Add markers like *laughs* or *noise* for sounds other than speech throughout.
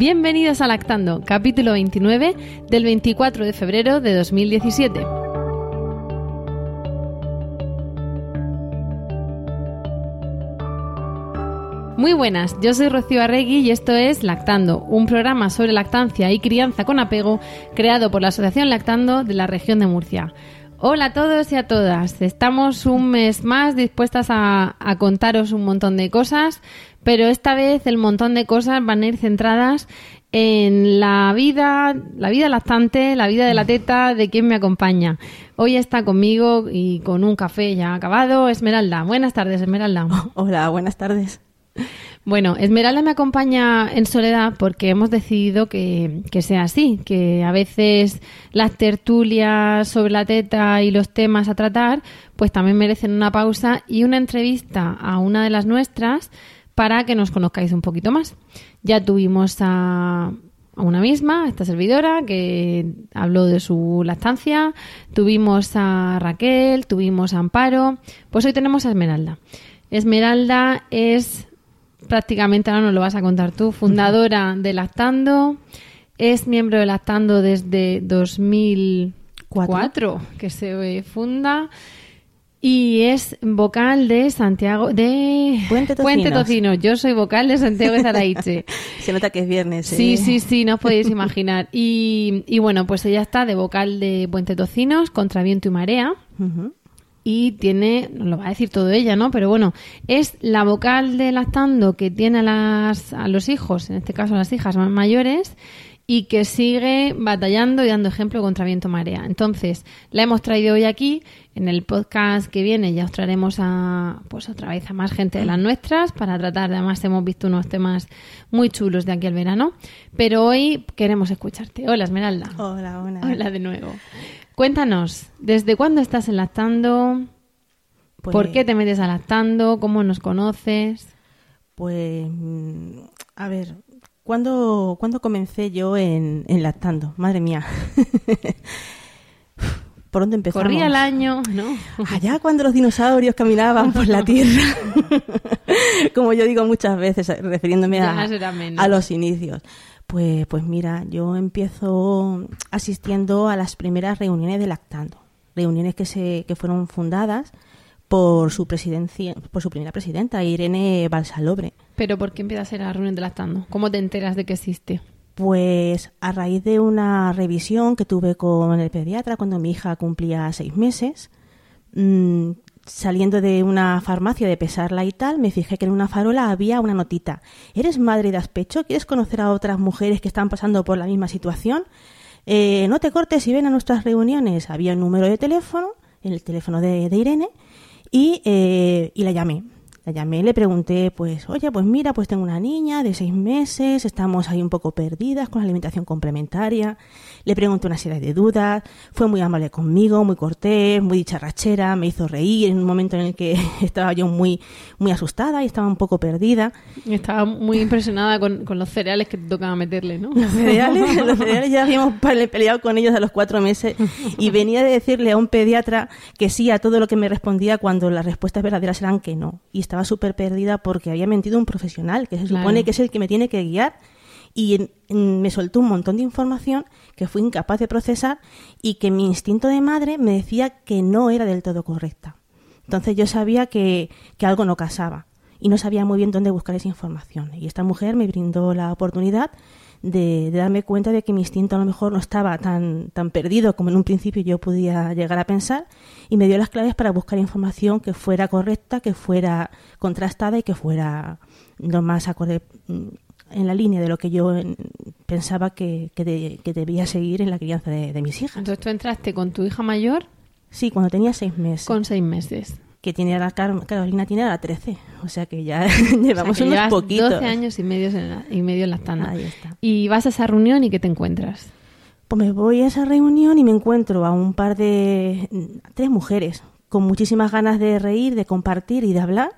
Bienvenidos a Lactando, capítulo 29 del 24 de febrero de 2017. Muy buenas, yo soy Rocío Arregui y esto es Lactando, un programa sobre lactancia y crianza con apego creado por la Asociación Lactando de la región de Murcia. Hola a todos y a todas. Estamos un mes más dispuestas a, contaros un montón de cosas, pero esta vez el montón de cosas van a ir centradas en la vida, la vida lactante, la vida de la teta, de quien me acompaña. Hoy está conmigo y con un café ya acabado, Esmeralda. Buenas tardes, Esmeralda. *laughs* Hola, buenas tardes. Bueno, Esmeralda me acompaña en soledad porque hemos decidido que, sea así, que a veces las tertulias sobre la teta y los temas a tratar, pues también merecen una pausa y una entrevista a una de las nuestras para que nos conozcáis un poquito más. Ya tuvimos a, a una misma, a esta servidora, que habló de su lactancia, tuvimos a Raquel, tuvimos a Amparo, pues hoy tenemos a Esmeralda. Esmeralda es prácticamente, ahora nos lo vas a contar tú, fundadora de Lactando, es miembro de Lactando desde 2004, que se funda, y es vocal de Santiago, de Puente Tocinos. Yo soy vocal de Santiago de Zaraiche. *laughs* se nota que es viernes. ¿eh? Sí, sí, sí, no os podéis *laughs* imaginar. Y, y, bueno, pues ella está de vocal de Puente Tocinos, contra viento y marea. Uh -huh y tiene, nos lo va a decir todo ella, ¿no? Pero bueno, es la vocal de lactando que tiene a, las, a los hijos, en este caso a las hijas más mayores, y que sigue batallando y dando ejemplo contra viento marea. Entonces, la hemos traído hoy aquí. En el podcast que viene ya os traeremos a, pues otra vez a más gente de las nuestras para tratar, además hemos visto unos temas muy chulos de aquí al verano. Pero hoy queremos escucharte. Hola, Esmeralda. Hola, hola. Hola de nuevo. Cuéntanos, ¿desde cuándo estás en lactando? Pues, ¿Por qué te metes a lactando? ¿Cómo nos conoces? Pues, a ver, ¿cuándo, ¿cuándo comencé yo en, en lactando? Madre mía. *laughs* ¿Por dónde empezamos? Corría el año, ¿no? Allá cuando los dinosaurios caminaban por la Tierra. *laughs* *laughs* Como yo digo muchas veces, refiriéndome a, a los inicios. Pues, pues mira, yo empiezo asistiendo a las primeras reuniones de Lactando, reuniones que se que fueron fundadas por su presidencia, por su primera presidenta, Irene Balsalobre. Pero ¿por qué empiezas a ir a la reunión de Lactando? ¿Cómo te enteras de que existe? Pues a raíz de una revisión que tuve con el pediatra cuando mi hija cumplía seis meses, mmm, saliendo de una farmacia de pesarla y tal, me fijé que en una farola había una notita. ¿Eres madre de aspecho? ¿Quieres conocer a otras mujeres que están pasando por la misma situación? Eh, no te cortes y ven a nuestras reuniones. Había un número de teléfono, el teléfono de, Irene, y, eh, y la llamé. La llamé, le pregunté, pues, oye, pues mira, pues tengo una niña de seis meses, estamos ahí un poco perdidas con la alimentación complementaria. Le pregunté una serie de dudas, fue muy amable conmigo, muy cortés, muy dicharrachera, me hizo reír en un momento en el que *laughs* estaba yo muy, muy asustada y estaba un poco perdida. Estaba muy impresionada con, con los cereales que te tocaba meterle, ¿no? Los cereales, *laughs* los cereales ya habíamos peleado con ellos a los cuatro meses y venía de decirle a un pediatra que sí a todo lo que me respondía cuando las respuestas verdaderas eran que no. Y estaba súper perdida porque había mentido un profesional, que se Claro. supone que es el que me tiene que guiar. Y en- en- me soltó un montón de información que fui incapaz de procesar y que mi instinto de madre me decía que no era del todo correcta. Entonces yo sabía que, que algo no casaba y no sabía muy bien dónde buscar esa información. Y esta mujer me brindó la oportunidad de, de darme cuenta de que mi instinto a lo mejor no estaba tan, tan perdido como en un principio yo podía llegar a pensar y me dio las claves para buscar información que fuera correcta, que fuera contrastada y que fuera lo más acorde mm, en la línea de lo que yo pensaba que, que, de- que debía seguir en la crianza de, de mis hijas. Entonces tú entraste con tu hija mayor Sí, cuando tenía seis meses. con seis meses. Que tiene la Carolina tiene la 13, o sea que ya *laughs* llevamos unos poquitos. 12 años y medio en la, y medio. Ahí está. Y vas a esa reunión y ¿qué te encuentras? Pues me voy a esa reunión y me encuentro a un par de tres mujeres con muchísimas ganas de reír, de compartir y de hablar.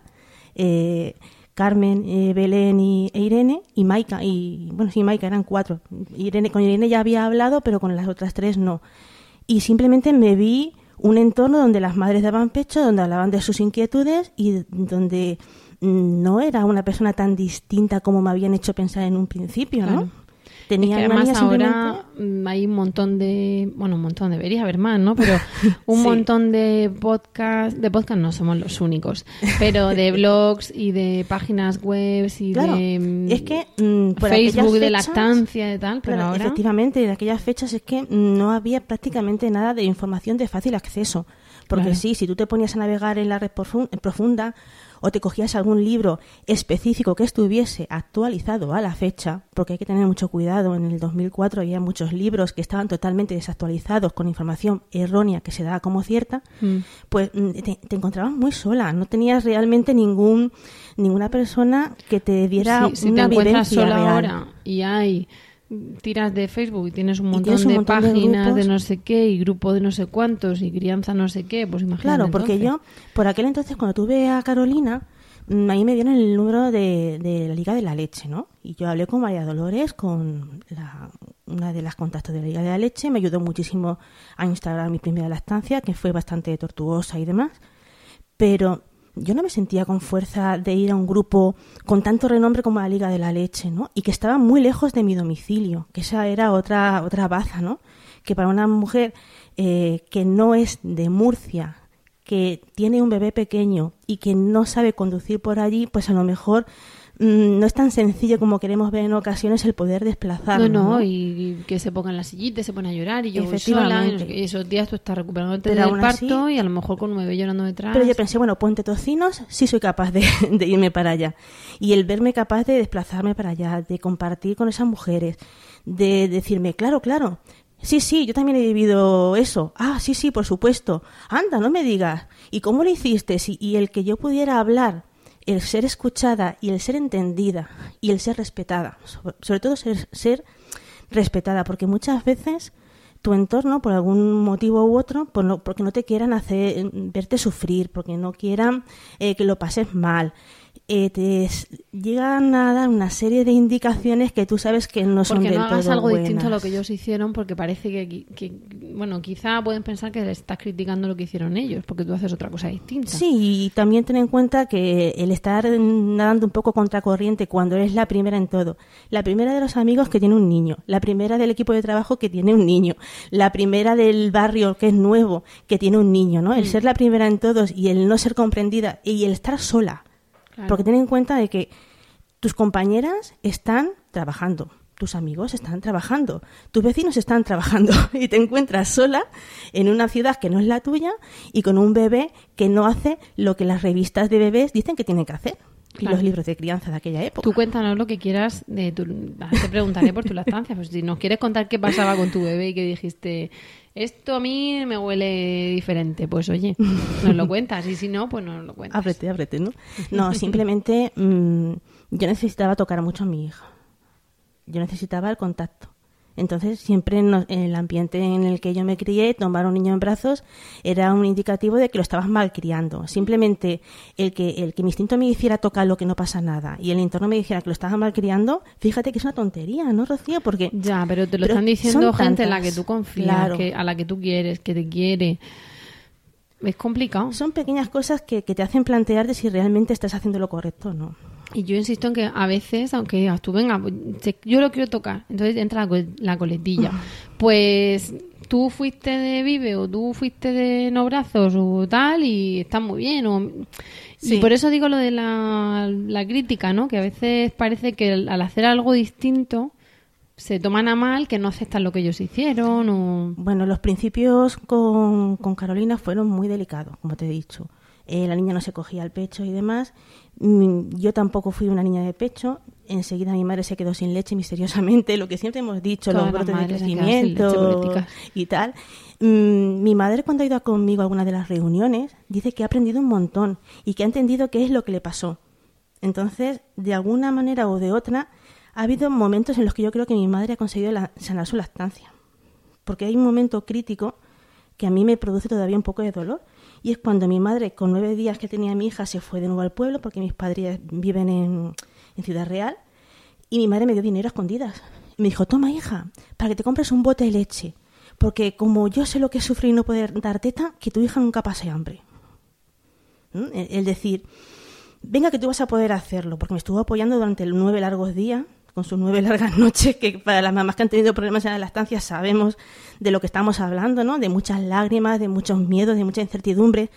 Eh, Carmen, eh, Belén y, e Irene y Maika y bueno sí Maika eran cuatro. Irene con Irene ya había hablado pero con las otras tres no. Y simplemente me vi un entorno donde las madres daban pecho, donde hablaban de sus inquietudes y donde no era una persona tan distinta como me habían hecho pensar en un principio, ¿no? Tenía además ahora mm, hay un montón de, bueno, un montón, debería haber más, ¿no? Pero *laughs* un montón de podcast, de podcast no somos los únicos, pero de *laughs* blogs y de páginas web y de es que, mm, Facebook de lactancia y tal, pero ahora... Efectivamente, en aquellas fechas es que no había prácticamente nada de información de fácil acceso. Porque sí, si tú te ponías a navegar en la red profunda o te cogías algún libro específico que estuviese actualizado a la fecha, porque hay que tener mucho cuidado, en el 2004 había muchos libros que estaban totalmente desactualizados con información errónea que se daba como cierta, mm. pues mm, te, encontrabas muy sola, no tenías realmente ningún ninguna persona que te diera si una te encuentras sola ahora y hay tiras de Facebook y tienes un montón, de páginas de, no sé qué y grupo de no sé cuántos y crianza no sé qué, pues imagínate. Claro, porque yo, por aquel entonces, cuando tuve a Carolina, mm, ahí me dieron el número de, la Liga de la Leche, ¿no? Y yo hablé con María Dolores, con una de las contactos de la Liga de la Leche, me ayudó muchísimo a instalar mi primera lactancia, que fue bastante tortuosa y demás. Pero yo no me sentía con fuerza de ir a un grupo con tanto renombre como la Liga de la Leche, ¿no? Y que estaba muy lejos de mi domicilio, que esa era otra, otra baza, ¿no? Que para una mujer eh, que no es de Murcia, que tiene un bebé pequeño y que no sabe conducir por allí, pues a lo mejor Mm, no es tan sencillo como queremos ver en ocasiones el poder desplazarnos. No, no, y que se ponga en la sillita, se pone a llorar y yo voy sola. Y esos días tú estás recuperándote del parto y a lo mejor con un bebé llorando detrás. Pero yo pensé, bueno, puente tocinos, sí soy capaz *laughs* de, irme para allá. Y el verme capaz de desplazarme para allá, de compartir con esas mujeres, de decirme, claro, claro, Sí, sí, yo también he vivido eso. Ah, sí, sí, por supuesto. Anda, no me digas. ¿Y cómo lo hiciste? y el que yo pudiera hablar el ser escuchada y el ser entendida y el ser respetada, sobre, todo ser, respetada, porque muchas veces tu entorno, por algún motivo u otro, porque no te quieran hacer verte sufrir, porque no quieran eh, que lo pases mal, eh, te llegan a dar una serie de indicaciones que tú sabes que no son porque no hagas algo distinto a lo que ellos hicieron porque parece que, bueno quizá pueden pensar que le estás criticando lo que hicieron ellos porque tú haces otra cosa distinta. Sí y también ten en cuenta que el estar nadando un poco contracorriente cuando eres la primera en todo la primera de los amigos que tiene un niño la primera del equipo de trabajo que tiene un niño la primera del barrio que es nuevo que tiene un niño no el mm. ser la primera en todos y el no ser comprendida y el estar sola porque ten en cuenta de que tus compañeras están trabajando, tus amigos están trabajando, tus vecinos están trabajando *laughs* y te encuentras sola en una ciudad que no es la tuya y con un bebé que no hace lo que las revistas de bebés dicen que tiene que hacer. Y los libros de crianza de aquella época. Tú cuéntanos lo que quieras. De tu, te preguntaré por tu lactancia. Pues si nos quieres contar qué pasaba con tu bebé y que dijiste, esto a mí me huele diferente. Pues oye, nos lo cuentas y si no, pues no lo cuentas. Ábrete, ábrete, ¿no? No, simplemente mm, yo necesitaba tocar mucho a mi hija. Yo necesitaba el contacto. Entonces, siempre en, el ambiente en el que yo me crié, tomar a un niño en brazos era un indicativo de que lo estabas malcriando. Simplemente el que, el que mi instinto me hiciera tocar lo que no pasa nada y el entorno me dijera que lo estabas malcriando, fíjate que es una tontería, ¿no, Rocío? Porque, ya, pero te lo están diciendo gente en la que tú confías, a la que tú quieres, que te quiere. Es complicado. Son pequeñas cosas que, que te hacen plantear de si realmente estás haciendo lo correcto o no. Y yo insisto en que a veces, aunque digas tú, venga, pues, yo lo quiero tocar, entonces entra la, coletilla. *laughs* Pues tú fuiste de Vive o tú fuiste de No Brazos o tal y está muy bien. O... Y por eso digo lo de la, la, crítica, ¿no? Que a veces parece que al hacer algo distinto se toman a mal, que no aceptan lo que ellos hicieron. O... Bueno, los principios con, con Carolina fueron muy delicados, como te he dicho eh, la niña no se cogía el pecho y demás. Mm, Yo tampoco fui una niña de pecho. Enseguida mi madre se quedó sin leche *laughs* misteriosamente, lo que siempre hemos dicho, Todas los brotes de leche, crecimiento y tal. Mm, Mi madre cuando ha ido conmigo a alguna de las reuniones dice que ha aprendido un montón y que ha entendido qué es lo que le pasó. Entonces, de alguna manera o de otra, ha habido momentos en los que yo creo que mi madre ha conseguido la- sanar su lactancia. Porque hay un momento crítico que a mí me produce todavía un poco de dolor. Y es cuando mi madre, con nueve días que tenía mi hija, se fue de nuevo al pueblo, porque mis padres viven en, en Ciudad Real, y mi madre me dio dinero a escondidas. Y me dijo, toma hija, para que te compres un bote de leche. Porque como yo sé lo que es sufrir no poder dar teta, que tu hija nunca pase hambre. ¿Mm? El, el decir, venga que tú vas a poder hacerlo, porque me estuvo apoyando durante nueve largos días, con sus nueve largas *laughs* noches, que para las mamás que han tenido problemas en la lactancia sabemos de lo que estamos hablando, ¿no? De muchas lágrimas, de muchos miedos, de mucha incertidumbre,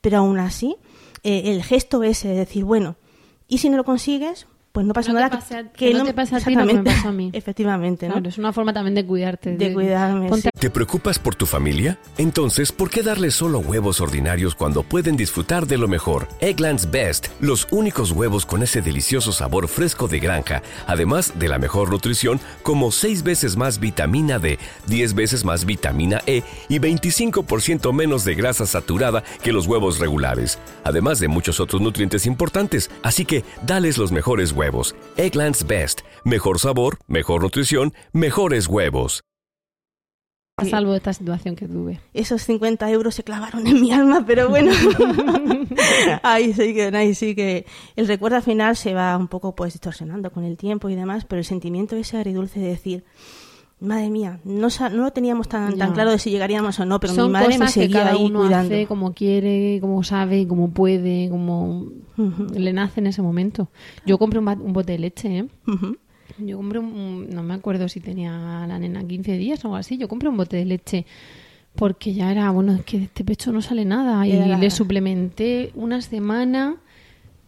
pero aún así, eh, el gesto ese de decir, bueno, y si no lo consigues, pues no pasa No nada. pase a- que no te pase a ti que me pasó a mí. *laughs* Efectivamente, ¿no? Claro, es una forma también de cuidarte. De cuidarme, ponte- sí. ¿Te preocupas por tu familia? Entonces, ¿por qué darles solo huevos ordinarios cuando pueden disfrutar de lo mejor? Eggland's Best, los únicos huevos con ese delicioso sabor fresco de granja, además de la mejor nutrición, como 6 veces más vitamina D, 10 veces más vitamina E y 25% menos de grasa saturada que los huevos regulares, además de muchos otros nutrientes importantes. Así que, dales los mejores huevos. Eggland's Best, mejor sabor, mejor nutrición, mejores huevos. a salvo de esta situación que tuve. esos 50 euros se clavaron en mi alma, pero bueno, *laughs* ahí sí que, ahí sí que el recuerdo al final se va un poco pues distorsionando con el tiempo y demás, pero el sentimiento ese agridulce de decir, madre mía, no, no lo teníamos tan, tan claro de si llegaríamos o no, pero Son mi madre me cosas que seguía cada ahí uno cuidando. hace como quiere, como sabe, como puede, como le nace en ese momento. Yo compré un, un bote de leche, ¿eh? Yo compré un, no me acuerdo si tenía la nena 15 días o algo así, yo compré un bote de leche porque ya era, bueno, es que de este pecho no sale nada y Era le suplementé una semana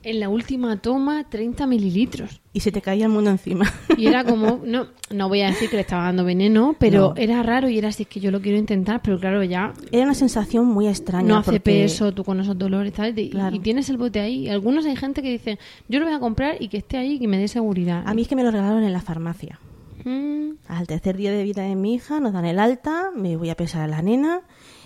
en la última toma 30 mililitros. Y se te caía el mundo encima. Y era como, *laughs* no, no voy a decir que le estaba dando veneno, pero No. era raro y era así, es que yo lo quiero intentar, pero claro, ya Era una sensación muy extraña. no hace porque- peso, tú con esos dolores, tal, y, Claro. y tienes el bote ahí. Algunos hay gente que dice, yo lo voy a comprar y que esté ahí y que me dé seguridad. A mí es que me lo regalaron en la farmacia. Mm, Al tercer día de vida de mi hija nos dan el alta, me voy a pesar a la nena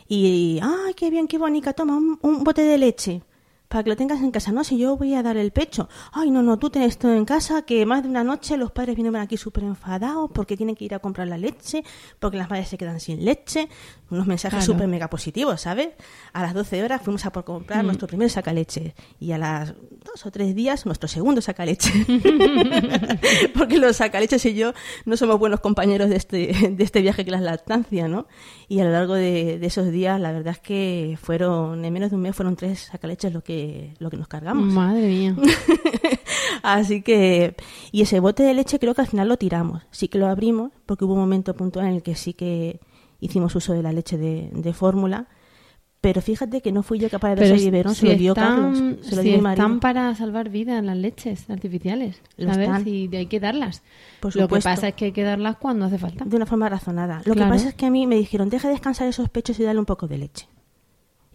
y, ¡ay, qué bien, qué bonita! Toma un, un bote de leche para que lo tengas en casa. No, si yo voy a dar el pecho. ¡Ay, no, no, tú tienes todo en casa! Que más de una noche los padres vienen aquí súper enfadados porque tienen que ir a comprar la leche, porque las madres se quedan sin leche. Unos mensajes Claro. súper mega positivos, ¿sabes? A las 12 horas fuimos a por comprar Mm. nuestro primer sacaleche y a las dos o tres días nuestro segundo sacaleche. *laughs* porque los sacaleches y yo no somos buenos compañeros de este, de este viaje que la lactancia, ¿no? Y a lo largo de, de esos días, la verdad es que fueron, en menos de un mes, fueron tres sacaleches lo que, lo que nos cargamos. madre mía. *laughs* Así que, y ese bote de leche creo que al final lo tiramos. Sí que lo abrimos, porque hubo un momento puntual en el que sí que hicimos uso de la leche de, de fórmula. Pero fíjate que no fui yo capaz de Pero darse biberón, se lo dio están, Carlos. Se lo si dio mi están para salvar vidas las leches artificiales, Lo. Y hay que darlas. Por Lo que pasa es que hay que darlas cuando hace falta. de una forma razonada. Lo Claro. que pasa es que a mí me dijeron, deja descansar esos pechos y dale un poco de leche.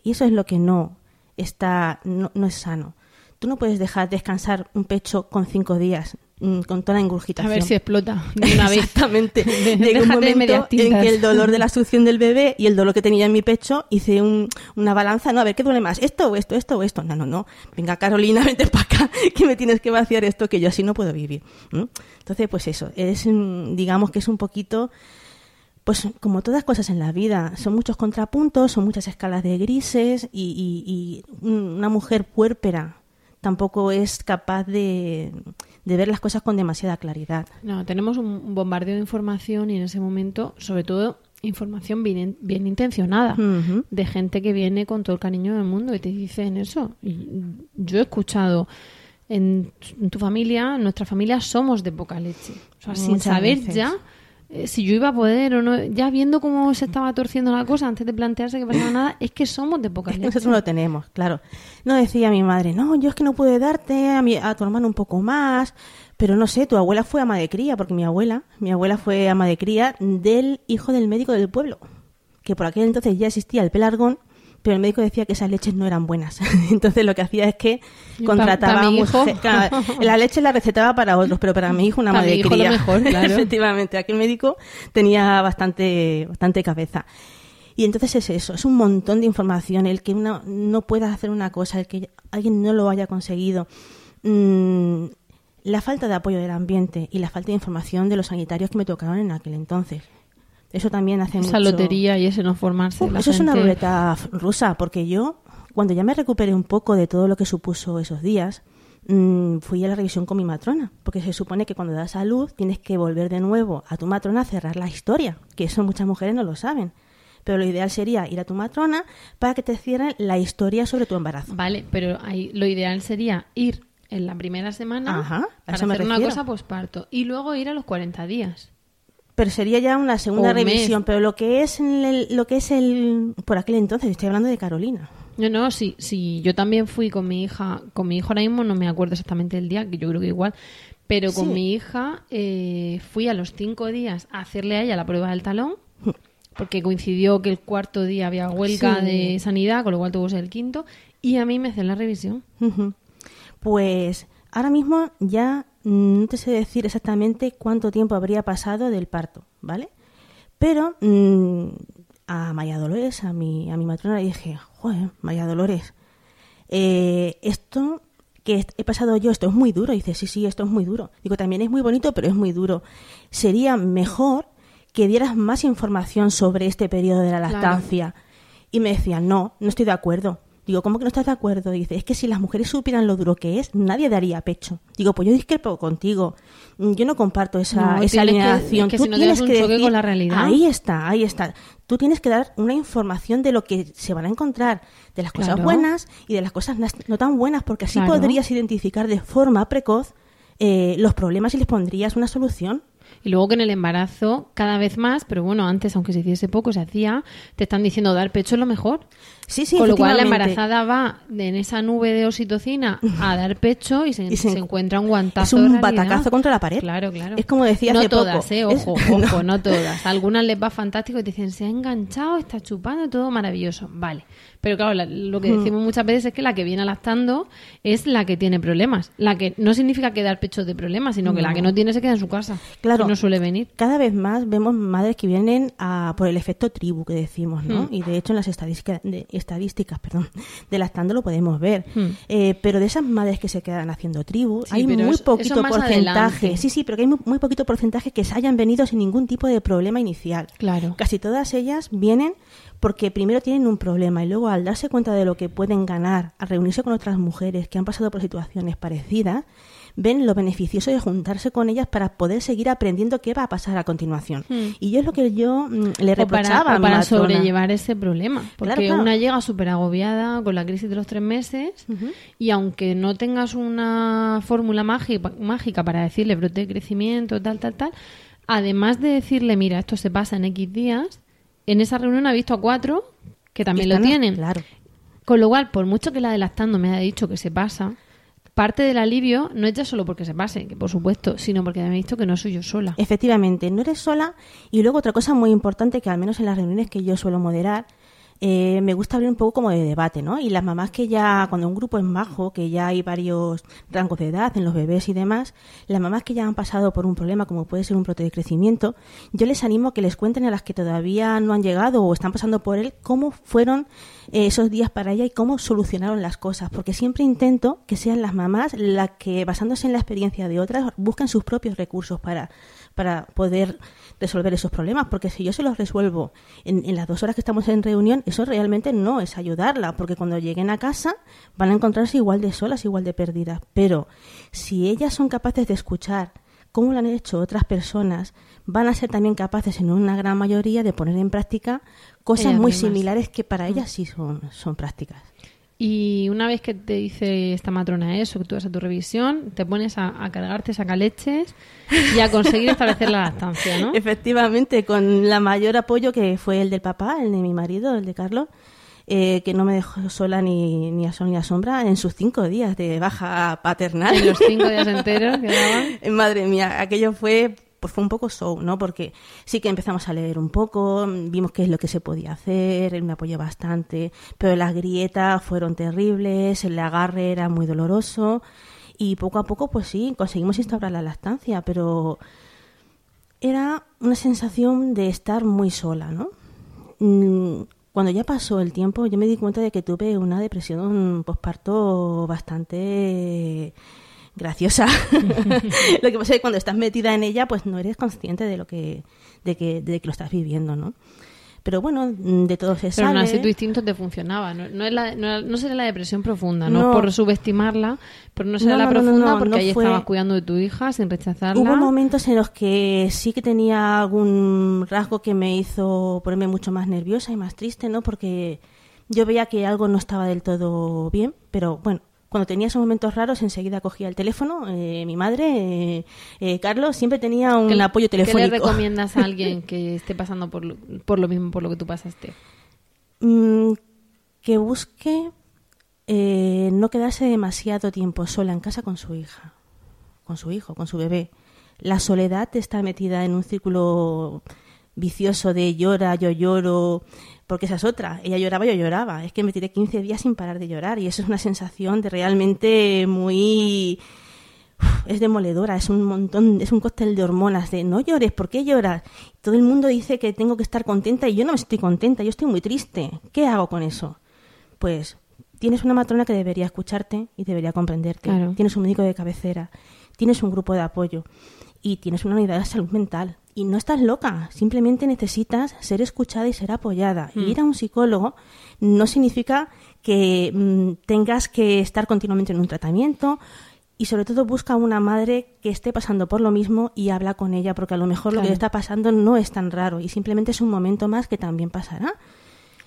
Y eso es lo que no está, no, no es sano. Tú no puedes dejar descansar un pecho con cinco días, mm, con toda la A ingurgitación. ver si explota de una vez. Exactamente. *laughs* De- Llegó un momento en que el dolor de la *laughs* succión del bebé y el dolor que tenía en mi pecho, hice un- una balanza, no, a ver, ¿qué duele más? ¿Esto o esto, esto o esto? No, no, no. Venga, Carolina, *laughs* vente para acá, que me tienes que vaciar esto, que yo así no puedo vivir. Entonces, pues eso, es, mm, digamos que es un poquito, pues como todas cosas en la vida, son muchos contrapuntos, son muchas escalas de grises y, y- y una mujer puérpera tampoco es capaz de, de ver las cosas con demasiada claridad. No, tenemos un bombardeo de información y en ese momento, sobre todo, información bien, bien intencionada. De gente que viene con todo el cariño del mundo y te dicen eso. Yo he escuchado en, tu familia, en nuestra familia somos de poca leche. O sea, sin saber veces. ya eh, si yo iba a poder o no, ya viendo cómo se estaba torciendo la cosa antes de plantearse que pasaba nada, es que somos de poca Es que nosotros no lo tenemos, claro. No decía mi madre, no, yo es que no pude darte a, mi, a tu hermano un poco más, pero no sé, tu abuela fue ama de cría, porque mi abuela, mi abuela fue ama de cría del hijo del médico del pueblo, que por aquel entonces ya existía el pelargón, pero el médico decía que esas leches no eran buenas. *laughs* Entonces lo que hacía es que contrataba *laughs* claro, la leche la recetaba para otros, pero para mi hijo una madre cría. mejor, *laughs* claro. Efectivamente, aquel médico tenía bastante, bastante cabeza. Y entonces es eso, es un montón de información, el que una no pueda hacer una cosa, el que alguien no lo haya conseguido. Mm, la falta de apoyo del ambiente y la falta de información de los sanitarios que me tocaron en aquel entonces. Eso también hace Esa mucho... lotería y ese no formarse. La eso es una ruleta rusa, porque yo, cuando ya me recuperé un poco de todo lo que supuso esos días, mm, fui a la revisión con mi matrona, porque se supone que cuando das a luz tienes que volver de nuevo a tu matrona a cerrar la historia, que eso muchas mujeres no lo saben. Pero lo ideal sería ir a tu matrona para que te cierren la historia sobre tu embarazo. Vale, pero ahí lo ideal sería ir en la primera semana Ajá, a para hacer una cosa posparto y luego ir a los 40 días. Pero sería ya una segunda mes. revisión. Pero lo que es el, lo que es el por aquel entonces, estoy hablando de Carolina. No, no, sí, sí, yo también fui con mi hija, con mi hijo ahora mismo no me acuerdo exactamente el día, que yo creo que igual, pero con Sí. mi hija eh, fui a los cinco días a hacerle a ella la prueba del talón, porque coincidió que el cuarto día había huelga Sí. de sanidad, con lo cual tuvo que ser el quinto, y a mí me hacen la revisión. Pues ahora mismo ya no te sé decir exactamente cuánto tiempo habría pasado del parto, ¿vale? Pero mm, a Maya Dolores, a mi, a mi matrona, le dije, joder, Maya Dolores, eh, esto que he pasado yo, esto es muy duro. Y dice, sí, sí, esto es muy duro. Digo, también es muy bonito, pero es muy duro. Sería mejor que dieras más información sobre este periodo de la Claro. lactancia. Y me decían, no, no estoy de acuerdo. Digo, ¿cómo que no estás de acuerdo? Dice, es que si las mujeres supieran lo duro que es, nadie daría pecho. Digo, pues yo discrepo contigo. Mm, Yo no comparto esa, No, esa que- alineación. es que Tú si no tienes un que decir, con la realidad. Ahí está, ahí está. Tú tienes que dar una información de lo que se van a encontrar, de las cosas Claro. buenas y de las cosas no tan buenas, porque así Claro. podrías identificar de forma precoz eh, los problemas y les pondrías una solución. Y luego que en el embarazo, cada vez más, pero bueno, antes, aunque se hiciese poco, se hacía, te están diciendo dar pecho es lo mejor. Sí, sí, Con lo cual la embarazada va de- en esa nube de oxitocina a *laughs* dar pecho y se, Y se- se encuentra un guantazo. es un batacazo contra la pared. Claro, claro. Es como decía No hace poco. todas, ¿eh? Es- Ojo, *laughs* ojo, no todas. A algunas les va fantástico y te dicen, se ha enganchado, está chupando, todo maravilloso. Vale. Pero claro, la- lo que Hmm. decimos muchas veces es que la que viene lactando es la que tiene problemas. La que no significa que dar pecho de problemas, sino que la que no tiene se queda en su casa. Claro. No suele venir. Cada vez más vemos madres que vienen a, por el efecto tribu que decimos, ¿no? Hmm. Y de hecho en las estadísticas, de, estadísticas perdón, de lactando lo podemos ver. Hmm. Eh, pero de esas madres que se quedan haciendo tribu, Sí, hay muy eso- poquito eso porcentaje. adelante. Sí, sí, pero que hay muy, muy poquito porcentaje que se hayan venido sin ningún tipo de problema inicial. Claro. Casi todas ellas vienen porque primero tienen un problema y luego al darse cuenta de lo que pueden ganar al reunirse con otras mujeres que han pasado por situaciones parecidas, ven lo beneficioso de juntarse con ellas para poder seguir aprendiendo qué va a pasar a continuación. Y yo es lo que yo mm, le Hmm. O reprochaba para, a mi sobrellevar ese problema. Porque Claro, claro. una llega súper agobiada con la crisis de los tres meses y aunque no tengas una fórmula mágica, mágica para decirle brote de crecimiento, tal, tal, tal, además de decirle, mira, esto se pasa en X días, en esa reunión ha visto a cuatro que también lo tienen. Claro. Con lo cual, por mucho que la de lactando me haya dicho que se pasa, parte del alivio no es ya solo porque se pase, que por supuesto, sino porque me ha visto que no soy yo sola. Efectivamente, no eres sola. Y luego otra cosa muy importante que al menos en las reuniones que yo suelo moderar, eh, me gusta abrir un poco como de debate, ¿no? Y las mamás que ya, cuando un grupo es majo, que ya hay varios rangos de edad en los bebés y demás, las mamás que ya han pasado por un problema como puede ser un brote de crecimiento, yo les animo a que les cuenten a las que todavía no han llegado o están pasando por él cómo fueron eh, esos días para ella y cómo solucionaron las cosas, porque siempre intento que sean las mamás las que, basándose en la experiencia de otras, buscan sus propios recursos para, para poder resolver esos problemas, porque si yo se los resuelvo en, en las dos horas que estamos en reunión, eso realmente no es ayudarla, porque cuando lleguen a casa van a encontrarse igual de solas, igual de perdidas. Pero si ellas son capaces de escuchar cómo lo han hecho otras personas, van a ser también capaces en una gran mayoría de poner en práctica cosas muy similares que para ellas sí son, son prácticas. Y una vez que te dice esta matrona eso, que tú vas a tu revisión, te pones a, a cargarte sacaleches y a conseguir establecer la lactancia, ¿no? *laughs* Efectivamente, con la mayor apoyo que fue el del papá, el de mi marido, el de Carlos, eh, que no me dejó sola ni, ni a sol ni a sombra en sus cinco días de baja paternal. En los cinco días enteros. *laughs* Madre mía, aquello fue pues fue un poco show, ¿no? Porque sí que empezamos a leer un poco, vimos qué es lo que se podía hacer, él me apoyó bastante, pero las grietas fueron terribles, el agarre era muy doloroso y poco a poco, pues sí, conseguimos instaurar la lactancia, pero era una sensación de estar muy sola, ¿no? Mm, cuando ya pasó el tiempo, yo me di cuenta de que tuve una depresión postparto bastante graciosa. *laughs* lo que pasa es que cuando estás metida en ella, pues no eres consciente de lo que, de que, de que lo estás viviendo, ¿no? Pero bueno, de todo se Pero sale. así tu instinto te funcionaba. No, no, es la, no, no sería la depresión profunda, no, por subestimarla, pero no será No, la no, no, profunda no, porque no ahí fue- estabas cuidando de tu hija sin rechazarla. Hubo momentos en los que sí que tenía algún rasgo que me hizo ponerme mucho más nerviosa y más triste, ¿no? Porque yo veía que algo no estaba del todo bien, pero bueno, cuando tenía esos momentos raros enseguida cogía el teléfono. eh, mi madre, eh, eh, Carlos, siempre tenía un ¿Qué le- apoyo ¿Qué le telefónico. recomiendas a alguien *laughs* que esté pasando por lo, por lo mismo por lo que tú pasaste? Mm, que busque eh, no quedarse demasiado tiempo sola en casa con su hija, con su hijo, con su bebé. La soledad está metida en un círculo vicioso de llora, yo lloro, porque esa es otra. Ella lloraba, yo lloraba. Es que me tiré 15 días sin parar de llorar y eso es una sensación de realmente muy es demoledora, es un montón, es un cóctel de hormonas de no llores, ¿por qué lloras? Todo el mundo dice que tengo que estar contenta y yo no estoy contenta, yo estoy muy triste. ¿Qué hago con eso? Pues tienes una matrona que debería escucharte y debería comprenderte. Claro. Tienes un médico de cabecera, tienes un grupo de apoyo y tienes una unidad de salud mental. Y no estás loca, simplemente necesitas ser escuchada y ser apoyada. Y ir a un psicólogo no significa que mm, tengas que estar continuamente en un tratamiento y sobre todo busca una madre que esté pasando por lo mismo y habla con ella porque a lo mejor lo que le está pasando no es tan raro y simplemente es un momento más que también pasará.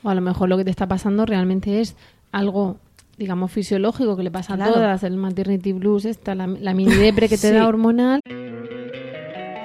O a lo mejor lo que te está pasando realmente es algo, digamos, fisiológico que le pasa Claro. a todas, el maternity blues, esta, la, la mini depre que te *laughs* Sí. da hormonal.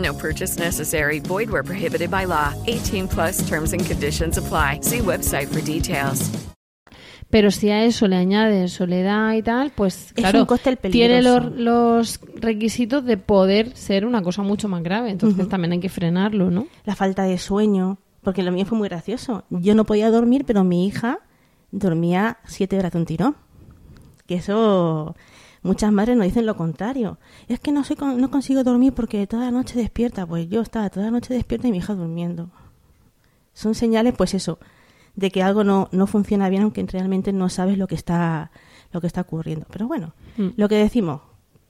No purchase necessary. Void where prohibited by law. 18 plus terms and conditions apply. See website for details. Pero si a eso le añades soledad y tal, pues claro, un cóctel tiene los, los requisitos de poder ser una cosa mucho más grave. Entonces también hay que frenarlo, ¿no? La falta de sueño, porque lo mío fue muy gracioso. Yo no podía dormir, pero mi hija dormía siete horas de un tirón. Que eso muchas madres nos dicen lo contrario. Es que no soy con- no consigo dormir porque toda la noche despierta. Pues yo estaba toda la noche despierta y mi hija durmiendo. Son señales, pues eso, de que algo no, no funciona bien, aunque realmente no sabes lo que está, lo que está ocurriendo. Pero bueno, Mm. lo que decimos,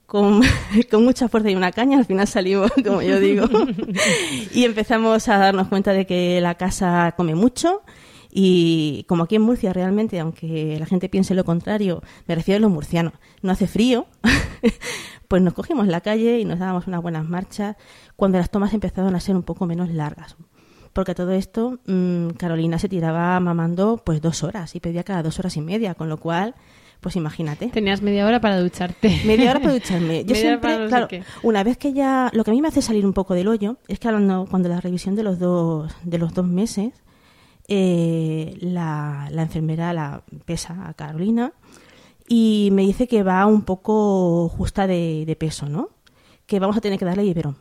con, *laughs* con mucha fuerza y una caña, al final salimos, *laughs* como yo digo, *laughs* y empezamos a darnos cuenta de que la casa come mucho. Y como aquí en Murcia realmente, aunque la gente piense lo contrario, me refiero a los murcianos, no hace frío, *laughs* pues nos cogimos la calle y nos dábamos unas buenas marchas cuando las tomas empezaron a ser un poco menos largas. Porque todo esto, mm, Carolina se tiraba mamando pues dos horas y pedía cada dos horas y media, con lo cual, pues imagínate. Tenías media hora para ducharte. Media hora para *laughs* ducharme. Yo siempre, no sé claro, qué. una vez que ya, lo que a mí me hace salir un poco del hoyo es que hablando, cuando la revisión de los dos, de los dos meses, eh, la, enfermera la pesa a Carolina y me dice que va un poco justa de, peso, ¿no? Que vamos a tener que darle biberón.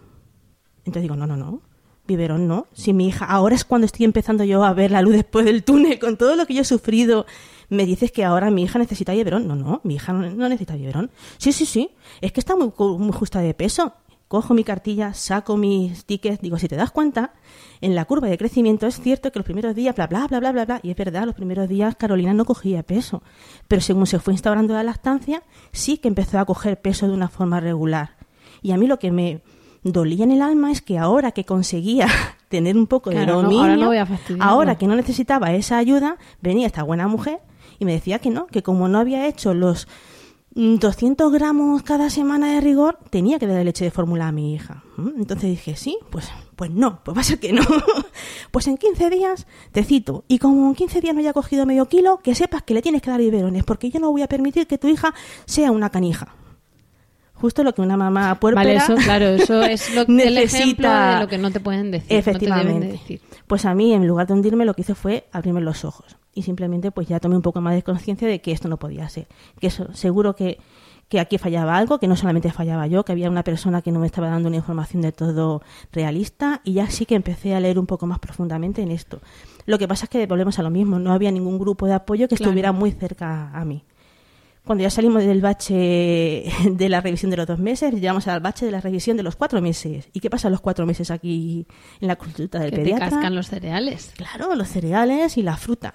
Entonces digo, no, no, no. Biberón no. Si mi hija, ahora es cuando estoy empezando yo a ver la luz después del túnel, con todo lo que yo he sufrido, me dices que ahora mi hija necesita biberón. No, no, mi hija no, necesita biberón. Sí, sí, sí. Es que está muy, muy justa de peso. Cojo mi cartilla, saco mis tickets, digo, si te das cuenta, en la curva de crecimiento es cierto que los primeros días, bla, bla, bla, bla, bla, bla, y es verdad, los primeros días Carolina no cogía peso, pero según se fue instaurando la lactancia, sí que empezó a coger peso de una forma regular. Y a mí lo que me dolía en el alma es que ahora que conseguía *laughs* tener un poco de no, dominio, ahora no ahora que no necesitaba esa ayuda, venía esta buena mujer y me decía que no, que como no había hecho los 200 gramos cada semana de rigor, tenía que darle leche de fórmula a mi hija. ¿Mm? Entonces dije, sí, pues, pues no, pues va a ser que no. *laughs* pues en 15 días te cito, y como en 15 días no haya cogido medio kilo, que sepas que le tienes que dar biberones, porque yo no voy a permitir que tu hija sea una canija. Justo lo que una mamá puérpera Vale, eso, claro, eso *laughs* es lo, el ejemplo necesita- de lo que no te pueden decir. no te Efectivamente. deben de decir. Pues a mí, en lugar de hundirme, lo que hice fue abrirme los ojos. Y simplemente, pues ya tomé un poco más de conciencia de que esto no podía ser. Que eso, seguro que, que aquí fallaba algo, que no solamente fallaba yo, que había una persona que no me estaba dando una información de todo realista. Y ya sí que empecé a leer un poco más profundamente en esto. Lo que pasa es que volvemos a lo mismo. No había ningún grupo de apoyo que Claro. estuviera muy cerca a mí. Cuando ya salimos del bache *laughs* de la revisión de los dos meses, llegamos al bache de la revisión de los cuatro meses. ¿Y qué pasa los cuatro meses aquí en la consulta del Que te pediatra? cascan los cereales. Claro, los cereales y la fruta.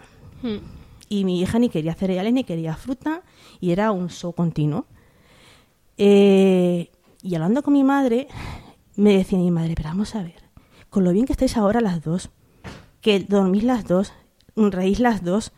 Y mi hija ni quería cereales ni quería fruta y era un show continuo. Eh, y hablando con mi madre, me decía mi madre, pero vamos a ver, con lo bien que estáis ahora las dos, que dormís las dos, reís las dos,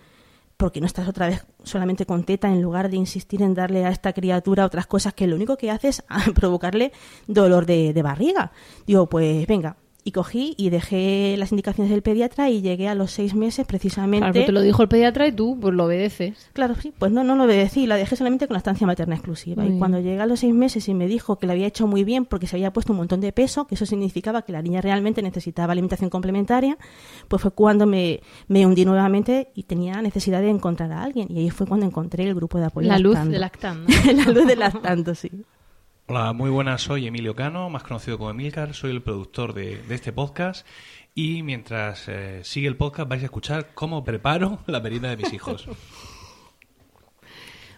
porque no estás otra vez solamente con teta en lugar de insistir en darle a esta criatura otras cosas que lo único que hace es *laughs* provocarle dolor de, de barriga. Digo, pues venga. Y cogí y dejé las indicaciones del pediatra y llegué a los seis meses precisamente. Claro, pero te lo dijo el pediatra y tú pues lo obedeces. Claro, sí, pues no, no lo obedecí, la dejé solamente con la estancia materna exclusiva. Y cuando llegué a los seis meses y me dijo que lo había hecho muy bien porque se había puesto un montón de peso, que eso significaba que la niña realmente necesitaba alimentación complementaria, pues fue cuando me, me hundí nuevamente y tenía necesidad de encontrar a alguien. Y ahí fue cuando encontré el grupo de apoyo. La luz Lactando. de lactando. *laughs* la luz de lactando, sí. Hola, muy buenas, soy Emilio Cano, más conocido como Emilcar, soy el productor de, de este podcast y mientras eh, sigue el podcast vais a escuchar cómo preparo *laughs* la merienda de mis hijos.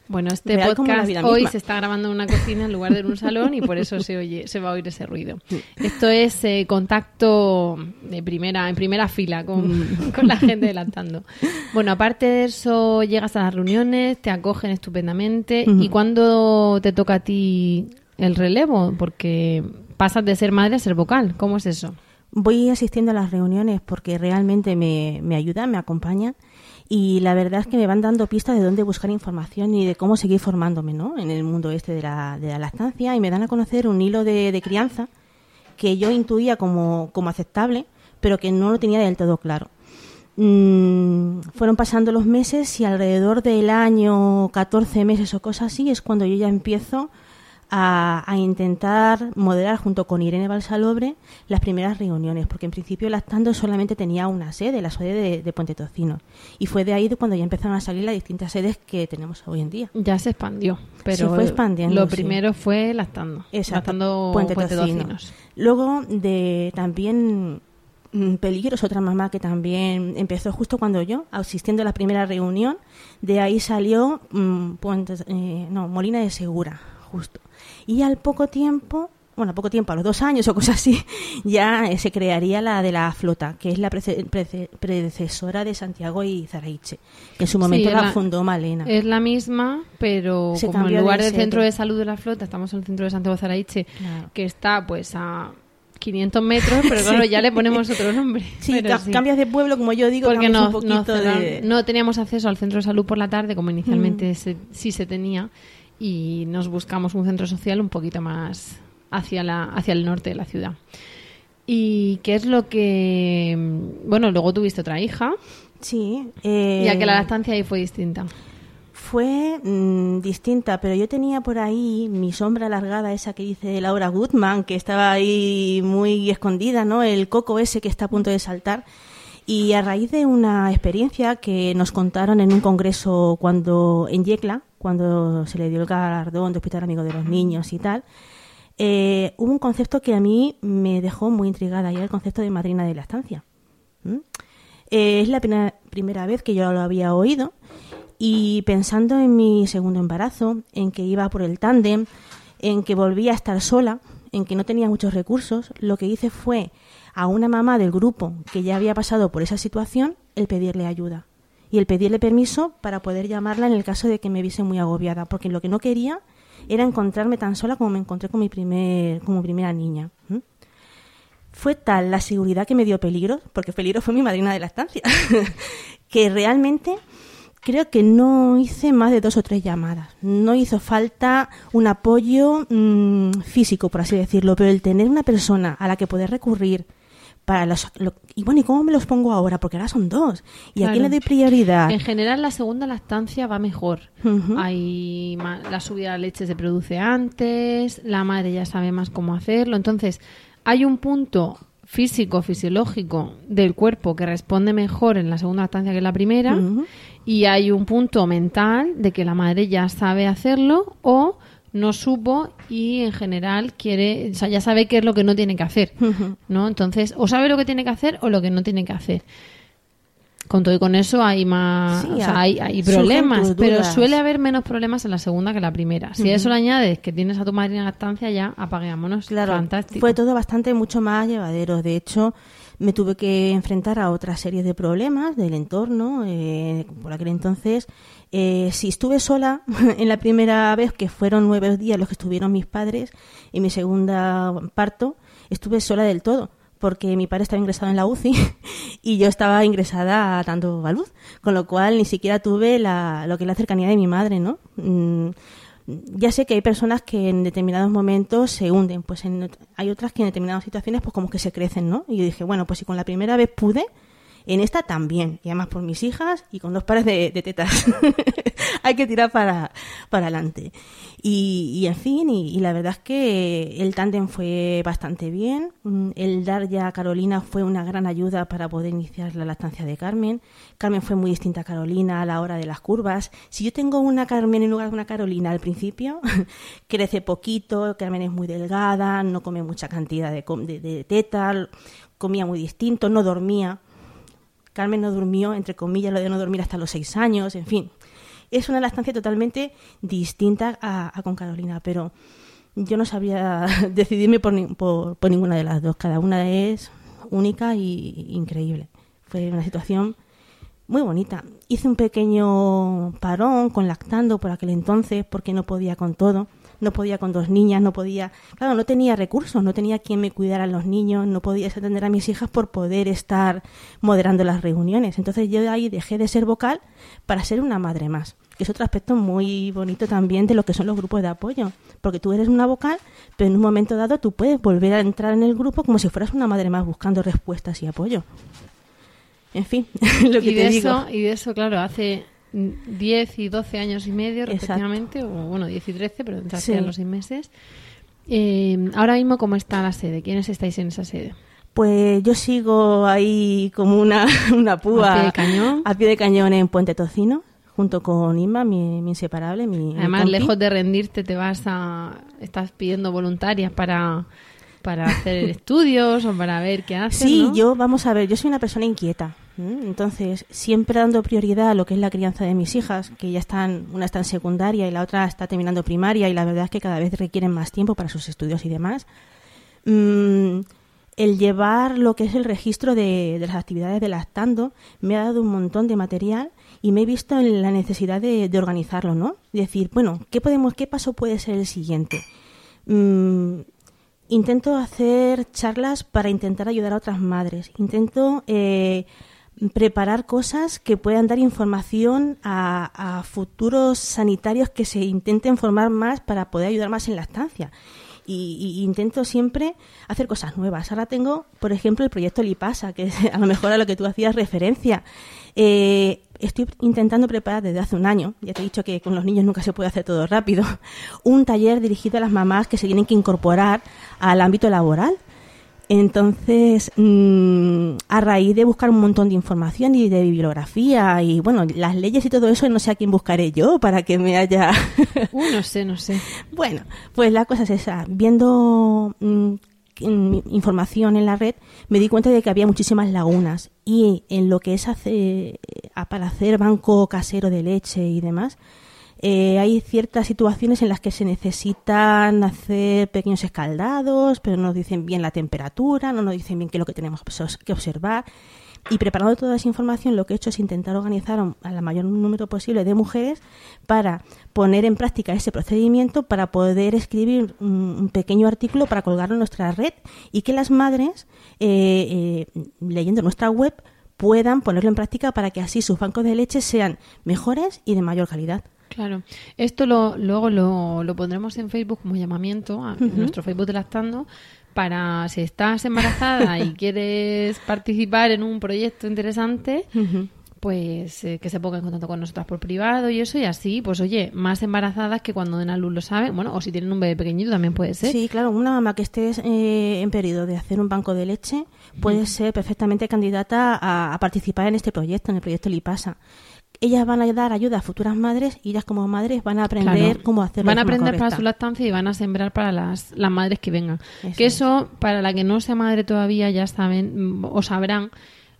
Bueno, este Real podcast hoy se está grabando en una cocina en lugar de en un salón y por eso se oye, se va a oír ese ruido. Esto es eh, contacto de primera, en primera fila con, con la gente adelantando. Bueno, aparte de eso, llegas a las reuniones, te acogen estupendamente. ¿Y cuándo te toca a ti el relevo? Porque pasas de ser madre a ser vocal. ¿Cómo es eso? Voy asistiendo a las reuniones porque realmente me, me ayudan, me acompañan y la verdad es que me van dando pistas de dónde buscar información y de cómo seguir formándome ¿no? en el mundo este de la, de la lactancia y me dan a conocer un hilo de, de crianza que yo intuía como, como aceptable pero que no lo tenía del todo claro. Mm, fueron pasando los meses y alrededor del año 14 meses o cosas así es cuando yo ya empiezo a, a intentar moderar junto con Irene Balsalobre las primeras reuniones, porque en principio Lactando solamente tenía una sede, la sede de, de Puente Tocino. Y fue de ahí de cuando ya empezaron a salir las distintas sedes que tenemos hoy en día. Ya se expandió, pero Se fue expandiendo, lo sí. primero fue lactando. Exacto, Lactando Puente Puente Tocino. Tocinos. Luego de también mm, Peligros, otra mamá que también empezó justo cuando yo, asistiendo a la primera reunión. De ahí salió mm, Puente- eh, no, Molina de Segura, justo. Y al poco tiempo, bueno, a poco tiempo, a los dos años o cosas así, *laughs* ya eh, se crearía la de la flota, que es la prece- prece- predecesora de Santiago y Zaraiche, que en su momento la, la- fundó Malena. Es la misma, pero Se como en lugar de del centro de salud de la flota, estamos en el centro de Santiago Zaraiche, Claro. que está pues a 500 metros, pero claro, *laughs* ya le ponemos otro nombre. Sí, Pero ca- cambias de pueblo, como yo digo, Porque no, un no, poquito cerraron- de... no teníamos acceso al centro de salud por la tarde, como inicialmente Mm. se- sí se tenía, y nos buscamos un centro social un poquito más hacia, la, hacia el norte de la ciudad. ¿Y qué es lo que...? Bueno, luego tuviste otra hija, Sí. eh, ya que la lactancia ahí fue distinta. Fue mm, distinta, pero yo tenía por ahí mi sombra alargada, esa que dice Laura Goodman, que estaba ahí muy escondida, ¿no? El coco ese que está a punto de saltar. Y a raíz de una experiencia que nos contaron en un congreso cuando en Yecla, cuando se le dio el galardón de Hospital Amigo de los Niños y tal, eh, hubo un concepto que a mí me dejó muy intrigada y era el concepto de madrina de lactancia. ¿Mm? Eh, es la pena- primera vez que yo lo había oído y pensando en mi segundo embarazo, en que iba por el tándem, en que volvía a estar sola, en que no tenía muchos recursos, lo que hice fue a una mamá del grupo que ya había pasado por esa situación el pedirle ayuda y el pedirle permiso para poder llamarla en el caso de que me viese muy agobiada, porque lo que no quería era encontrarme tan sola como me encontré con mi primer, como primera niña. Fue tal la seguridad que me dio peligro, porque peligro fue mi madrina de la estancia, *laughs* que realmente creo que no hice más de dos o tres llamadas. No hizo falta un apoyo mm, físico, por así decirlo, pero el tener una persona a la que poder recurrir, para los, y bueno, ¿y cómo me los pongo ahora? Porque ahora son dos. ¿Y a quién le doy prioridad? En general, la segunda lactancia va mejor. Hay la subida de leche se produce antes, la madre ya sabe más cómo hacerlo. Entonces, hay un punto físico, fisiológico del cuerpo que responde mejor en la segunda lactancia que en la primera. Y hay un punto mental de que la madre ya sabe hacerlo o no supo y en general quiere, o sea, ya sabe qué es lo que no tiene que hacer, ¿no? Entonces, o sabe lo que tiene que hacer o lo que no tiene que hacer. Con todo y con eso hay más, o sea, hay, hay problemas, pero suele haber menos problemas en la segunda que en la primera. Si a eso le añades que tienes a tu madre en estancia, ya apagámonos. Claro, Fantástico. fue todo bastante mucho más llevadero. De hecho, me tuve que enfrentar a otra serie de problemas del entorno. Eh, por aquel entonces, eh, si estuve sola *laughs* en la primera vez, que fueron nueve días los que estuvieron mis padres, y mi segunda parto, estuve sola del todo porque mi padre estaba ingresado en la UCI *laughs* y yo estaba ingresada a luz, con lo cual ni siquiera tuve la, lo que es la cercanía de mi madre, ¿no? Ya sé que hay personas que en determinados momentos se hunden, pues hay otras que en determinadas situaciones pues como que se crecen, ¿no? Y yo dije, bueno, pues si con la primera vez pude, en esta también, y además por mis hijas y con dos pares de, tetas. *laughs* Hay que tirar para, para adelante. Y, en fin, y, la verdad es que el tándem fue bastante bien. Mm, el dar ya a Carolina fue una gran ayuda para poder iniciar la lactancia de Carmen. Carmen fue muy distinta a Carolina a la hora de las curvas. Si yo tengo una Carmen en lugar de una Carolina al principio, *laughs* crece poquito, Carmen es muy delgada, no come mucha cantidad de, de, de teta, comía muy distinto, no dormía Carmen no durmió, entre comillas, lo de no dormir hasta los seis años, en fin. Es una lactancia totalmente distinta a, con Carolina, pero yo no sabía *laughs* decidirme por, por, ninguna de las dos. Cada una es única y increíble. Fue una situación muy bonita. Hice un pequeño parón con lactando por aquel entonces porque no podía con todo no podía con dos niñas, no podía, claro, no tenía recursos, no tenía quien me cuidara a los niños, no podía atender a mis hijas por poder estar moderando las reuniones. Entonces yo de ahí dejé de ser vocal para ser una madre más, que es otro aspecto muy bonito también de lo que son los grupos de apoyo, porque tú eres una vocal, pero en un momento dado tú puedes volver a entrar en el grupo como si fueras una madre más buscando respuestas y apoyo. En fin, *laughs* lo que y te de digo. Eso, y de eso, claro, hace 10 y 12 años y medio, respectivamente, o bueno, 10 y 13, pero entre los seis meses. Eh, ahora mismo, ¿cómo está la sede? ¿Quiénes estáis en esa sede? Pues yo sigo ahí como una, *laughs* una púa. ¿A pie de cañón? A pie de cañón en Puente Tocino, junto con Inma, mi, inseparable. Mi, Además, lejos de rendirte, te vas a. Estás pidiendo voluntarias para para hacer *laughs* estudios o para ver qué haces. Sí, yo, vamos a ver, yo soy una persona inquieta. Entonces, siempre dando prioridad a lo que es la crianza de mis hijas, que ya están, una está en secundaria y la otra está terminando primaria y la verdad es que cada vez requieren más tiempo para sus estudios y demás. Mm, el llevar lo que es el registro de, las actividades de lactando me ha dado un montón de material y me he visto en la necesidad de, organizarlo, ¿no? Decir, bueno, ¿qué podemos, qué paso puede ser el siguiente? Mm, intento hacer charlas para intentar ayudar a otras madres. Intento eh, preparar cosas que puedan dar información a, futuros sanitarios que se intenten formar más para poder ayudar más en la estancia. Y, intento siempre hacer cosas nuevas. Ahora tengo, por ejemplo, el proyecto Lipasa, que es a lo mejor a lo que tú hacías referencia. Eh, estoy intentando preparar desde hace un año, ya te he dicho que con los niños nunca se puede hacer todo rápido, *laughs* un taller dirigido a las mamás que se tienen que incorporar al ámbito laboral entonces, mm, a raíz de buscar un montón de información y de bibliografía y, bueno, las leyes y todo eso, no sé a quién buscaré yo para que me haya... *laughs* uh, no sé, no sé. Bueno, pues la cosa es esa. Viendo mm, información en la red, me di cuenta de que había muchísimas lagunas y en lo que es hacer, para hacer banco casero de leche y demás, eh, hay ciertas situaciones en las que se necesitan hacer pequeños escaldados, pero no nos dicen bien la temperatura, no nos dicen bien qué es lo que tenemos que observar. Y preparando toda esa información, lo que he hecho es intentar organizar a la mayor número posible de mujeres para poner en práctica ese procedimiento, para poder escribir un, pequeño artículo para colgarlo en nuestra red y que las madres, eh, eh, leyendo nuestra web, puedan ponerlo en práctica para que así sus bancos de leche sean mejores y de mayor calidad. Claro, esto lo, luego lo, lo pondremos en Facebook como llamamiento, a, en nuestro Facebook de Lactando, para si estás embarazada y quieres participar en un proyecto interesante, pues eh, que se ponga en contacto con nosotras por privado y eso y así, pues oye, más embarazadas que cuando den a luz lo saben, bueno, o si tienen un bebé pequeñito también puede ser. Sí, claro, una mamá que esté eh, en periodo de hacer un banco de leche puede ser perfectamente candidata a, a, participar en este proyecto, en el proyecto Lipasa ellas van a dar ayuda a futuras madres y ellas como madres van a aprender cómo hacerlo. Van a aprender para su lactancia y van a sembrar para las, las madres que vengan. que eso, para la que no sea madre todavía, ya saben mm, o sabrán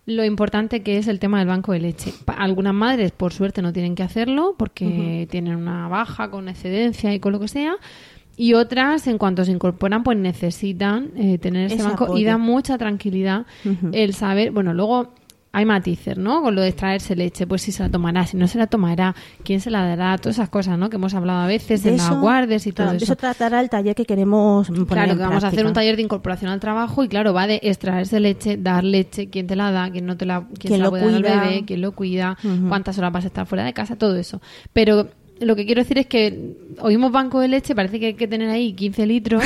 lo importante que es el tema del banco de leche. Algunas madres, por suerte, no tienen que hacerlo porque tienen una baja con excedencia y con lo que sea. Y otras, en cuanto se incorporan, pues necesitan eh, tener ese, banco y da mucha tranquilidad el saber. Bueno, luego hay matices, ¿no? Con lo de extraerse leche, pues si se la tomará, si no se la tomará, quién se la dará, todas esas cosas, ¿no? Que hemos hablado a veces de, las guardias y todo eso. De eso tratará el taller que queremos poner Claro, que vamos a hacer un taller de incorporación al trabajo y claro, va de extraerse leche, dar leche, quién te la da, quién no te la, quién, se la puede dar al bebé, quién lo cuida, cuántas horas vas a estar fuera de casa, todo eso. Pero lo que quiero decir es que oímos banco de leche, parece que hay que tener ahí 15 litros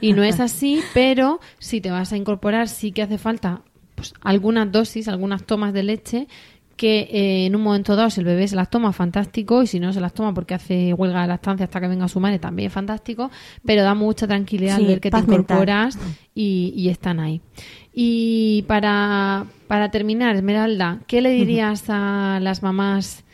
y no es *laughs* así, pero si te vas a incorporar sí que hace falta pues, algunas dosis, algunas tomas de leche que eh, en un momento dado si el bebé se las toma fantástico y si no se las toma porque hace huelga de lactancia hasta que venga su madre también fantástico pero da mucha tranquilidad ver que te incorporas y, están ahí. Y para, para terminar Esmeralda ¿qué le dirías a las mamás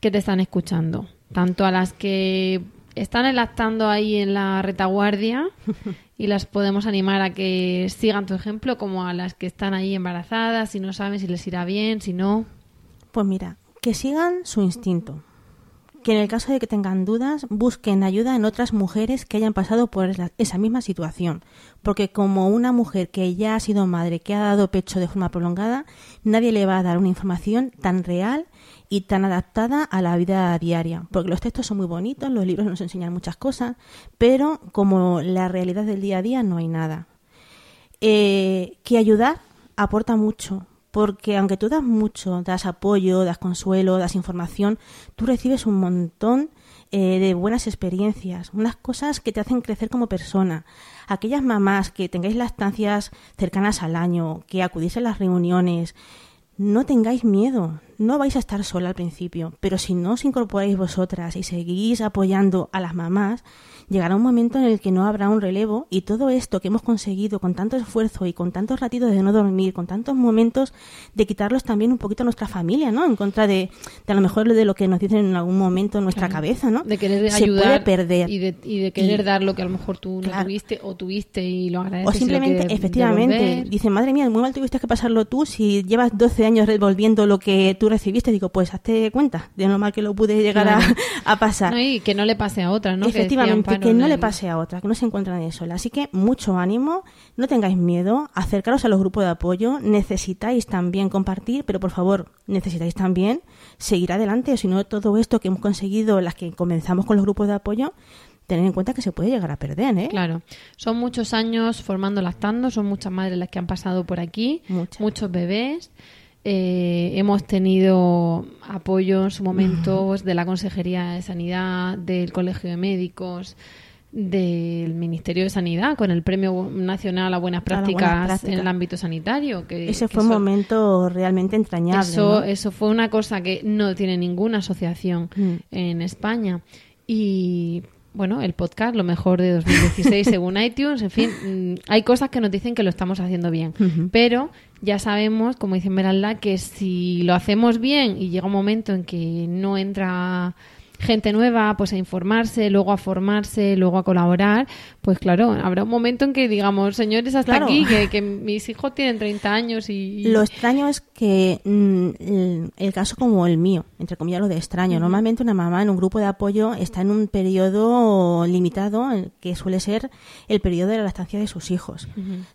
que te están escuchando? tanto a las que están elactando ahí en la retaguardia *laughs* y las podemos animar a que sigan tu ejemplo, como a las que están ahí embarazadas y no saben si les irá bien, si no. Pues mira, que sigan su instinto. Que en el caso de que tengan dudas, busquen ayuda en otras mujeres que hayan pasado por esa misma situación. Porque como una mujer que ya ha sido madre, que ha dado pecho de forma prolongada, nadie le va a dar una información tan real y tan adaptada a la vida diaria. Porque los textos son muy bonitos, los libros nos enseñan muchas cosas, pero como la realidad del día a día no hay nada. Eh, que ayudar aporta mucho, porque aunque tú das mucho, das apoyo, das consuelo, das información, tú recibes un montón eh, de buenas experiencias, unas cosas que te hacen crecer como persona. Aquellas mamás que tengáis las estancias cercanas al año, que acudís a las reuniones, no tengáis miedo, no vais a estar sola al principio, pero si no os incorporáis vosotras y seguís apoyando a las mamás, llegará un momento en el que no habrá un relevo y todo esto que hemos conseguido con tanto esfuerzo y con tantos ratitos de no dormir, con tantos momentos de quitarlos también un poquito a nuestra familia, ¿no? En contra de, a lo mejor de lo que nos dicen en algún momento en nuestra cabeza, ¿no? De querer Se ayudar puede perder. Y de, querer dar lo que a lo mejor tú no tuviste o tuviste y lo agradeces. O simplemente, efectivamente, dicen, madre mía, muy mal tuviste que pasarlo tú si llevas 12 años revolviendo lo que tú recibiste. Digo, pues hazte cuenta de lo mal que lo pude llegar a, *laughs* pasar. y que no le pase a otra, ¿no? Efectivamente, que no le pase a otra, que no se encuentran de sola. Así que mucho ánimo, no tengáis miedo, acercaros a los grupos de apoyo, necesitáis también compartir, pero por favor, necesitáis también seguir adelante, o si no, todo esto que hemos conseguido, las que comenzamos con los grupos de apoyo, tener en cuenta que se puede llegar a perder, ¿eh? Claro. Son muchos años formando lactando, son muchas madres las que han pasado por aquí, muchos bebés. Eh, hemos tenido apoyo en su momento de la Consejería de Sanidad, del Colegio de Médicos, del Ministerio de Sanidad con el Premio Nacional a Buenas Prácticas, en el ámbito sanitario. Que, Ese fue un momento realmente entrañable. Eso, eso fue una cosa que no tiene ninguna asociación mm. en España. Y bueno, el podcast, lo mejor de 2016 *laughs* según iTunes, en fin, mm, hay cosas que nos dicen que lo estamos haciendo bien, pero ya sabemos, como dice Meralda, que si lo hacemos bien y llega un momento en que no entra gente nueva pues a informarse, luego a formarse, luego a colaborar, pues claro, habrá un momento en que digamos, señores, hasta Claro. aquí, que, que mis hijos tienen 30 años y... Lo extraño es que mm, el, el caso como el mío, entre comillas lo de extraño, normalmente una mamá en un grupo de apoyo está en un periodo limitado, que suele ser el periodo de la lactancia de sus hijos.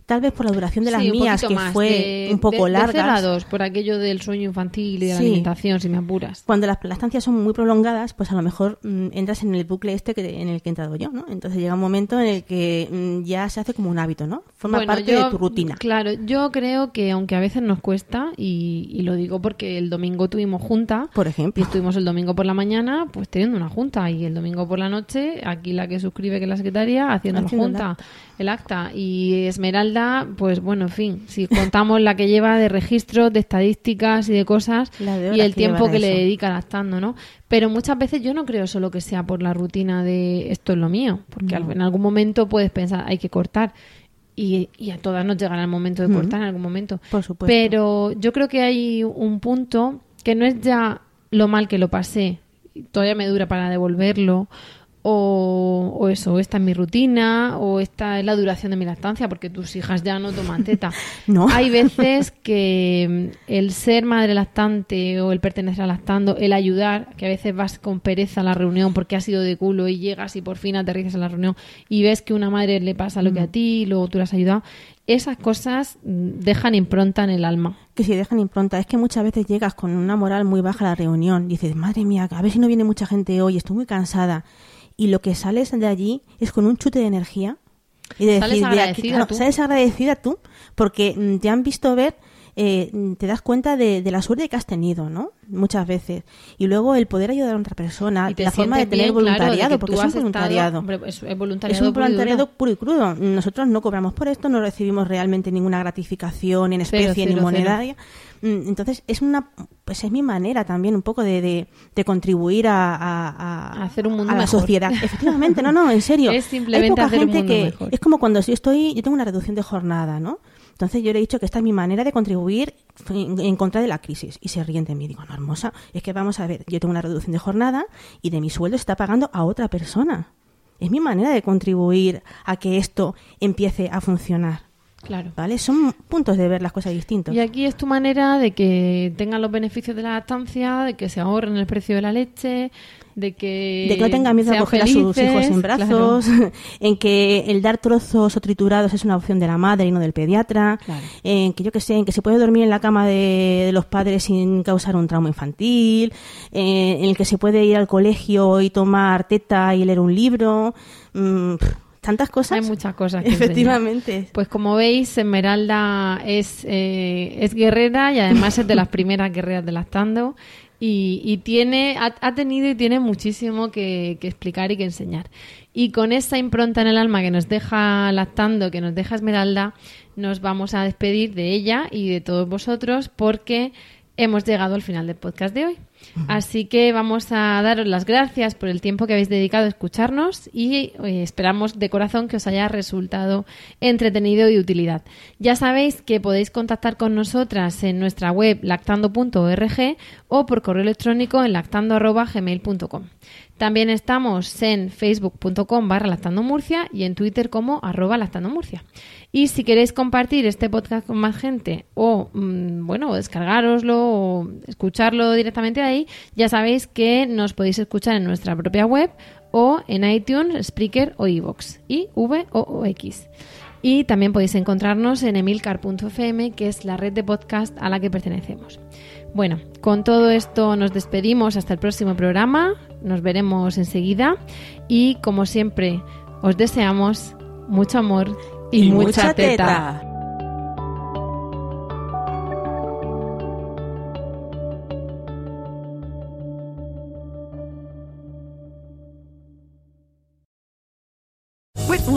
Tal vez por la duración de las Sí, mías, que más, fue de- un poco de- de largas. cero a dos, por aquello del sueño infantil y de la alimentación, si me apuras. Cuando las lactancias son muy prolongadas, pues a lo mejor mm, entras en el bucle este que, en el que he entrado yo, ¿no? Entonces llega un momento en el que mm, ya se hace como un hábito, ¿no? Forma Bueno, parte yo- de tu rutina. Claro, yo creo que aunque a veces nos cuesta, y, y lo digo porque el domingo tuvimos junta, Por y ejemplo. estuvimos el domingo por la mañana, pues teniendo una junta, y el domingo por la noche, aquí la que suscribe que es la secretaria, haciendo la el junta, el acta. Y Esmeralda, pues bueno, en fin, si contamos la que lleva de registros, de estadísticas y de cosas, de y el que tiempo que de le dedica lactando, ¿no? Pero muchas veces yo no creo solo que sea por la rutina de esto es lo mío, porque en algún momento puedes pensar, hay que cortar. Y, y a todas nos llegará el momento de cortar en algún momento. Por supuesto. Pero yo creo que hay un punto que no es ya lo mal que lo pasé, todavía me dura para devolverlo, o, o eso, esta es mi rutina, o esta es la duración de mi lactancia, porque tus hijas ya no toman teta. *laughs* No. Hay veces *laughs* que mm, el ser madre lactante o el pertenecer a lactando, el ayudar, que a veces vas con pereza a la reunión porque has ido de culo y llegas y por fin aterrizas a la reunión y ves que una madre le pasa lo que a ti y luego tú le has ayudado, esas cosas mm, dejan impronta en el alma. que si dejan impronta. Es que muchas veces llegas con una moral muy baja a la reunión. Dices, madre mía, a ver si no viene mucha gente hoy, estoy muy cansada. Y lo que sales de allí es con un chute de energía. Y de Sales decir, de aquí, agradecida claro, tú. sales agradecida tú, porque mm, te han visto ver, eh, mm, te das cuenta de, de la suerte que has tenido, ¿no? Muchas veces. Y luego el poder ayudar a otra persona, la forma de tener bien, claro, de voluntariado, que porque es un estado- voluntariado. hombre, es, es Es voluntariado. un puro y duro. voluntariado puro y crudo. Nosotros no cobramos por esto, no recibimos realmente ninguna gratificación en Cero, especie ni monetaria. Mm, Entonces es una, pues es mi manera también un poco de, de, de contribuir a, a- a- A hacer un mundo a la mejor. sociedad. *laughs* Efectivamente, no, no, en serio. Es simplemente Hay poca hacer un gente mundo que mejor. es como cuando yo estoy, yo tengo una reducción de jornada, ¿no? Entonces yo le he dicho que esta es mi manera de contribuir en, contra de la crisis. Y se ríen de mí. Digo, no, hermosa, es que vamos a ver, yo tengo una reducción de jornada y de mi sueldo se está pagando a otra persona. Es mi manera de contribuir a que esto empiece a funcionar. Claro. ¿Vale? Son puntos de ver las cosas distintos. Y aquí es tu manera de que tengan los beneficios de la lactancia, de que se ahorren el precio de la leche, de que... de que no tengan miedo a coger a sus felices, hijos en claro. brazos, *laughs* en que el dar trozos o triturados es una opción de la madre y no del pediatra, Claro. en que yo que sé, en que se puede dormir en la cama de, de los padres sin causar un trauma infantil, eh, en el que se puede ir al colegio y tomar teta y leer un libro, mm, pff, tantas cosas. Hay muchas cosas que *laughs* enseñar. Efectivamente. Pues como veis, Esmeralda es, eh, es guerrera y además es de las primeras guerreras de lactando y, y tiene, ha, ha tenido y tiene muchísimo que, que explicar y que enseñar. Y con esa impronta en el alma que nos deja lactando, que nos deja Esmeralda, nos vamos a despedir de ella y de todos vosotros porque hemos llegado al final del podcast de hoy. Así que vamos a daros las gracias por el tiempo que habéis dedicado a escucharnos y eh, esperamos de corazón que os haya resultado entretenido y de utilidad. Ya sabéis que podéis contactar con nosotras en nuestra web lactando.org o por correo electrónico en lactando.gmail.com. También estamos en facebook.com barra Murcia y en Twitter como arroba lactando. Y si queréis compartir este podcast con más gente o, mm, bueno, descargaroslo o escucharlo directamente ahí, ya sabéis que nos podéis escuchar en nuestra propia web o en iTunes, Spreaker o iVoox y V o, o X. Y también podéis encontrarnos en emilcar.fm, que es la red de podcast a la que pertenecemos. Bueno, con todo esto nos despedimos hasta el próximo programa. Nos veremos enseguida. Y como siempre, os deseamos mucho amor y, mucha, teta.